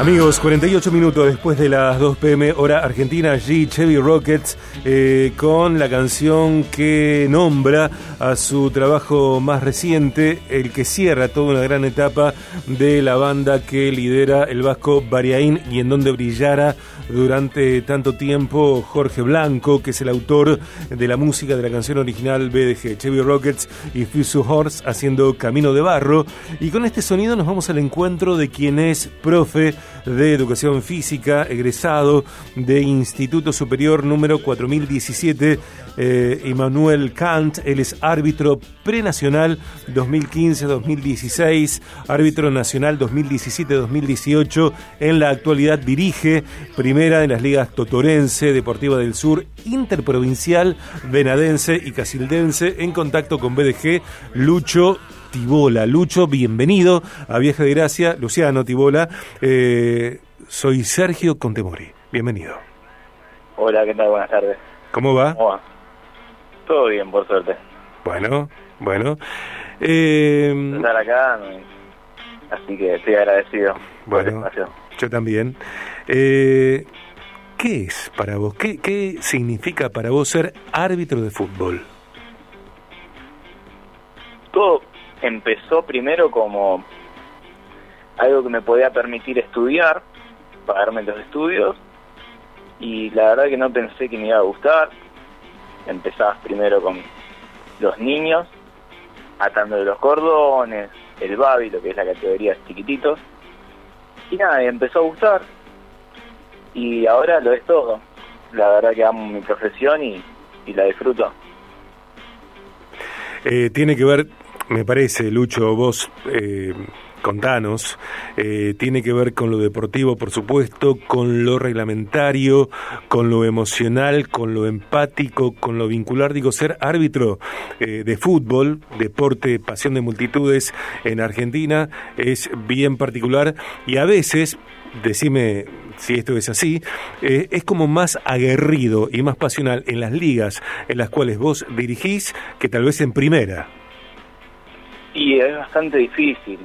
Amigos, 48 minutos después de las 2 pm, hora argentina, allí Chevy Rockets eh, con la canción que nombra a su trabajo más reciente, el que cierra toda una gran etapa de la banda que lidera el vasco Bariaín y en donde brillara durante tanto tiempo Jorge Blanco, que es el autor de la música de la canción original BDG, Chevy Rockets y Fusu Horse haciendo Camino de Barro. Y con este sonido nos vamos al encuentro de quien es profe de Educación Física, egresado de Instituto Superior número 4017, eh, Immanuel Kant. Él es árbitro prenacional 2015-2016, árbitro nacional 2017-2018. En la actualidad dirige primera en las ligas Totorense, Deportiva del Sur, Interprovincial, Venadense y Casildense. En contacto con BDG, Lucho Tibola. Lucho, bienvenido a Vieja de Gracia. Luciano Tibola. Eh, soy Sergio Contemori. Bienvenido. Hola, ¿qué tal? Buenas tardes. ¿Cómo va? ¿Cómo va? Todo bien, por suerte. Bueno, bueno. Eh, Estar acá, así que estoy agradecido por el bueno, yo también. Eh, ¿Qué es para vos? ¿Qué, ¿Qué significa para vos ser árbitro de fútbol? Todo empezó primero como algo que me podía permitir estudiar, pagarme los estudios, y la verdad que no pensé que me iba a gustar. Empezabas primero con los niños, atando los cordones, el babi, lo que es la categoría chiquititos, y nada, empezó a gustar, y ahora lo es todo. La verdad que amo mi profesión y, y la disfruto. Eh, tiene que ver, me parece, Lucho, vos eh, contanos, eh, tiene que ver con lo deportivo, por supuesto, con lo reglamentario, con lo emocional, con lo empático, con lo vincular. Digo, ser árbitro eh, de fútbol, deporte, pasión de multitudes en Argentina, es bien particular y a veces, decime si esto es así, eh, es como más aguerrido y más pasional en las ligas en las cuales vos dirigís que tal vez en primera. Y es bastante difícil.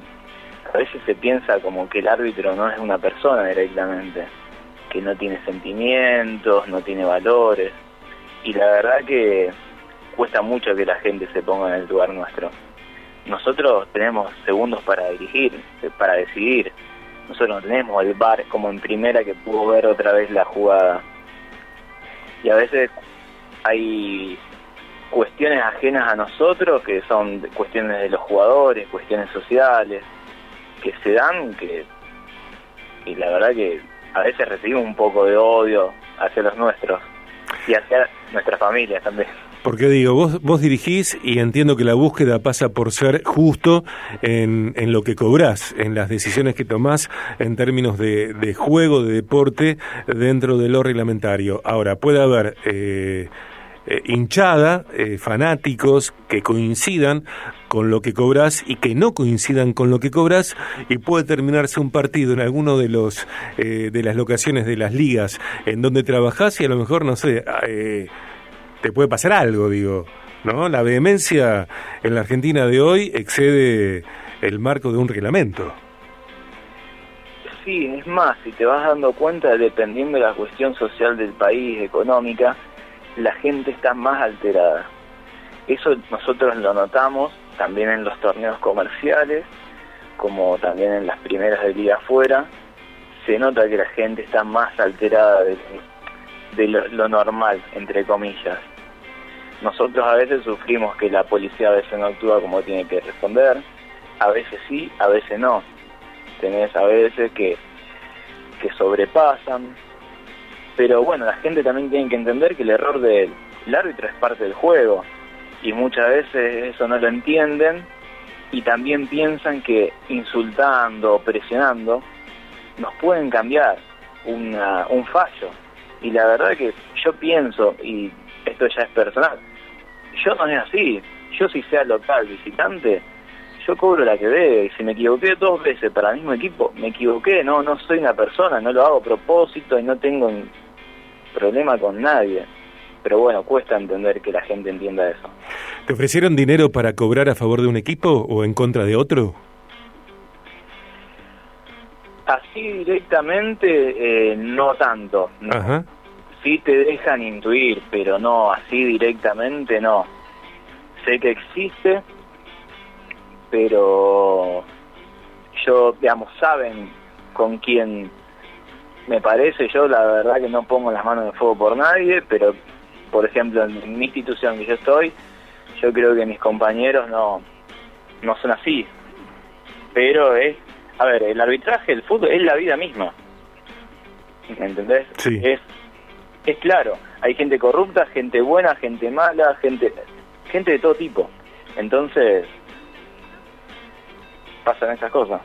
A veces se piensa como que el árbitro no es una persona directamente, que no tiene sentimientos, no tiene valores. Y la verdad que cuesta mucho que la gente se ponga en el lugar nuestro. Nosotros tenemos segundos para dirigir, eh, para decidir. Nosotros no tenemos el bar como en primera que pudo ver otra vez la jugada. Y a veces hay cuestiones ajenas a nosotros, que son cuestiones de los jugadores, cuestiones sociales, que se dan, que y la verdad que a veces recibimos un poco de odio hacia los nuestros y hacia nuestras familias también. Porque digo, vos, vos dirigís y entiendo que la búsqueda pasa por ser justo en, en lo que cobrás, en las decisiones que tomás en términos de, de juego, de deporte, dentro de lo reglamentario. Ahora, puede haber eh, eh, hinchada, eh, fanáticos que coincidan con lo que cobras y que no coincidan con lo que cobras y puede terminarse un partido en alguno de los eh, de las locaciones de las ligas en donde trabajás y a lo mejor no sé eh, te puede pasar algo digo no la vehemencia en la Argentina de hoy excede el marco de un reglamento. Sí, es más, si te vas dando cuenta, dependiendo de la cuestión social del país, económica, la gente está más alterada. Eso nosotros lo notamos también en los torneos comerciales, como también en las primeras de liga afuera. Se nota que la gente está más alterada de, lo, lo normal, entre comillas. Nosotros a veces sufrimos que la policía a veces no actúa como tiene que responder, a veces sí, a veces no. Tenés a veces que, que sobrepasan, pero bueno, la gente también tiene que entender que el error del el árbitro es parte del juego y muchas veces eso no lo entienden y también piensan que insultando o presionando nos pueden cambiar una, un fallo. Y la verdad que yo pienso, y esto ya es personal, yo no es así. Yo si sea local, visitante, yo cobro la que debe. Y si me equivoqué dos veces para el mismo equipo, me equivoqué. No, no soy una persona, no lo hago a propósito y no tengo problema con nadie. Pero bueno, cuesta entender que la gente entienda eso. ¿Te ofrecieron dinero para cobrar a favor de un equipo o en contra de otro? Así directamente, eh, no tanto. Ajá. Sí te dejan intuir, pero no, así directamente no. Sé que existe, pero yo, digamos, saben con quién me parece. Yo la verdad que no pongo las manos en el fuego por nadie, pero, por ejemplo, en mi institución que yo estoy, yo creo que mis compañeros no, no son así. Pero es, a ver, el arbitraje del fútbol es la vida misma. ¿Me entendés? Sí. Es, es claro, hay gente corrupta, gente buena, gente mala, gente, gente de todo tipo. Entonces, pasan esas cosas.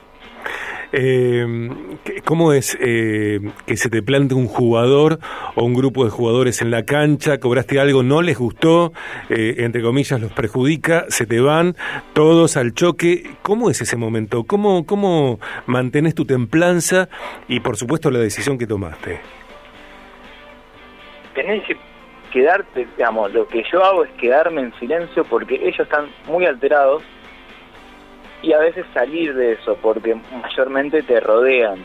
Eh, ¿qué- ¿Cómo es eh, que se te plante un jugador o un grupo de jugadores en la cancha? ¿Cobraste algo? ¿No les gustó? Eh, entre comillas, los perjudica, se te van todos al choque. ¿Cómo es ese momento? ¿Cómo, ¿Cómo mantenés tu templanza y, por supuesto, la decisión que tomaste? tenés que quedarte, digamos, lo que yo hago es quedarme en silencio porque ellos están muy alterados y a veces salir de eso porque mayormente te rodean.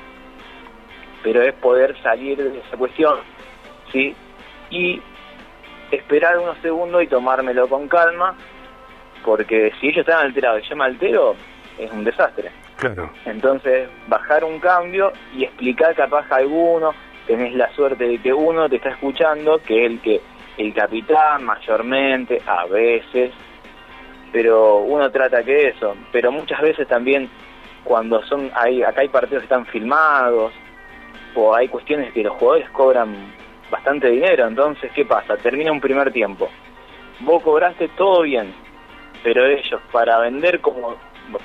Pero es poder salir de esa cuestión, ¿sí? Y esperar unos segundos y tomármelo con calma porque si ellos están alterados y yo me altero, es un desastre. Claro. Entonces, bajar un cambio y explicar capaz a alguno, tenés la suerte de que uno te está escuchando, que es el que el capitán mayormente, a veces, pero uno trata que eso, pero muchas veces también cuando son hay acá hay partidos que están filmados o hay cuestiones que los jugadores cobran bastante dinero, entonces ¿qué pasa? Termina un primer tiempo. Vos cobraste todo bien, pero ellos para vender como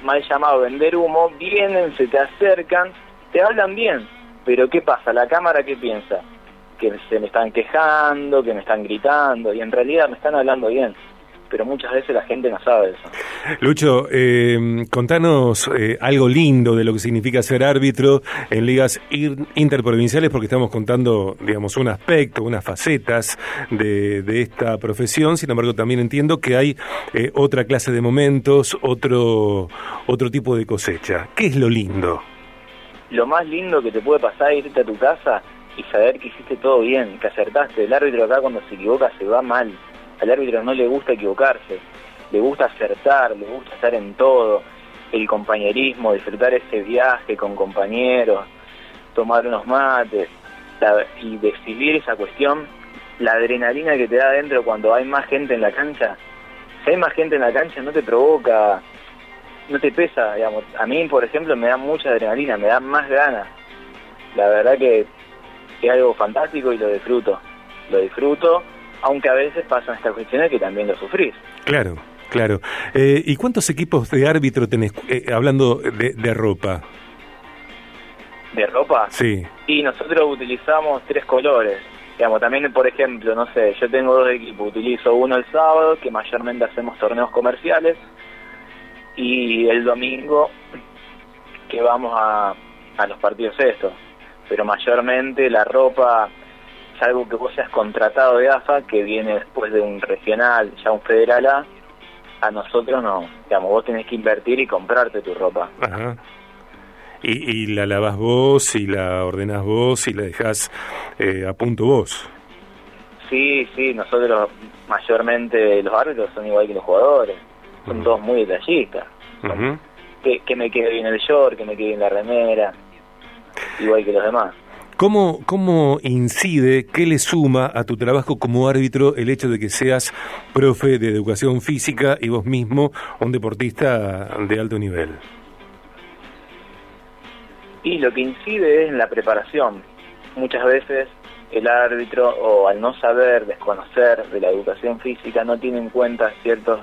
mal llamado vender humo, vienen, se te acercan, te hablan bien, pero ¿qué pasa? La cámara qué piensa? Que se me están quejando, que me están gritando, y en realidad me están hablando bien, pero muchas veces la gente no sabe eso. Lucho, eh, contanos eh, algo lindo de lo que significa ser árbitro en ligas interprovinciales, porque estamos contando, digamos, un aspecto, unas facetas de, de esta profesión. Sin embargo, también entiendo que hay eh, otra clase de momentos, otro, otro tipo de cosecha. ¿Qué es lo lindo? Lo más lindo que te puede pasar es irte a tu casa y saber que hiciste todo bien, que acertaste. El árbitro acá cuando se equivoca se va mal. Al árbitro no le gusta equivocarse, le gusta acertar, le gusta estar en todo. El compañerismo, disfrutar ese viaje con compañeros, tomar unos mates y decidir esa cuestión, la adrenalina que te da adentro cuando hay más gente en la cancha. Si hay más gente en la cancha no te provoca no te pesa, digamos. A mí, por ejemplo, me da mucha adrenalina, me da más ganas. La verdad que es algo fantástico y lo disfruto. Lo disfruto, aunque a veces pasan estas cuestiones que también lo sufrís. Claro, claro. Eh, ¿Y cuántos equipos de árbitro tenés, eh, hablando de, de ropa? De ropa, Sí, y nosotros utilizamos tres colores. Digamos, también, por ejemplo, no sé, yo tengo dos equipos. Utilizo uno el sábado, que mayormente hacemos torneos comerciales, y el domingo, que vamos a, a los partidos estos. Pero mayormente la ropa, salvo que vos seas contratado de AFA, que viene después de un regional, ya un federal A, a nosotros no. Digamos, vos tenés que invertir y comprarte tu ropa. Ajá. Y, y la lavas vos, y la ordenás vos, y la dejás eh, a punto vos. Sí, sí, nosotros mayormente los árbitros son igual que los jugadores, son todos muy detallistas. Que, que me quede bien el short, que me quede bien la remera, igual que los demás. ¿Cómo, ¿Cómo incide, qué le suma a tu trabajo como árbitro el hecho de que seas profe de educación física y vos mismo un deportista de alto nivel? Y lo que incide es en la preparación. Muchas veces el árbitro, o al no saber, desconocer de la educación física, no tiene en cuenta ciertos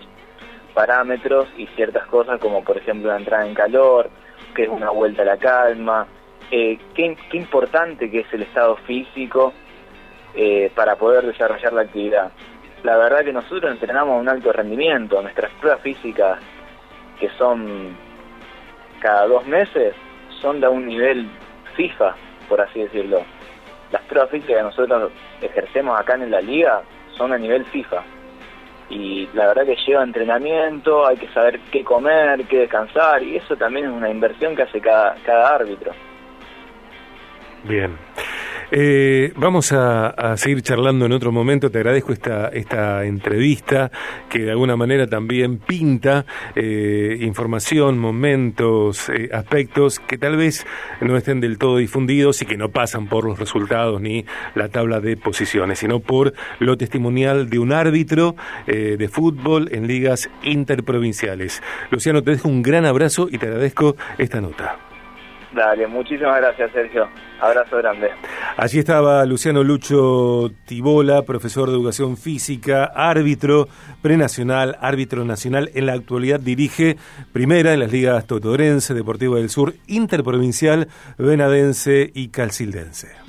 parámetros y ciertas cosas como por ejemplo la entrada en calor, que es una vuelta a la calma, eh, qué, importante que es el estado físico eh, para poder desarrollar la actividad. La verdad que nosotros entrenamos a un alto rendimiento, nuestras pruebas físicas que son cada dos meses son de un nivel FIFA, por así decirlo. Las pruebas físicas que nosotros ejercemos acá en la liga son a nivel FIFA. Y la verdad que lleva entrenamiento, hay que saber qué comer, qué descansar, y eso también es una inversión que hace cada árbitro. Bien. Eh, vamos a, seguir charlando en otro momento. Te agradezco esta, esta entrevista que de alguna manera también pinta eh, información, momentos, eh, aspectos que tal vez no estén del todo difundidos y que no pasan por los resultados ni la tabla de posiciones, sino por lo testimonial de un árbitro de fútbol en ligas interprovinciales. Luciano, te dejo un gran abrazo y te agradezco esta nota. Dale, muchísimas gracias, Sergio. Abrazo grande. Allí estaba Luciano Lucho Tibola, profesor de educación física, árbitro prenacional, árbitro nacional. En la actualidad dirige primera en las ligas Totorense, Deportiva del Sur, Interprovincial, Venadense y Calcildense.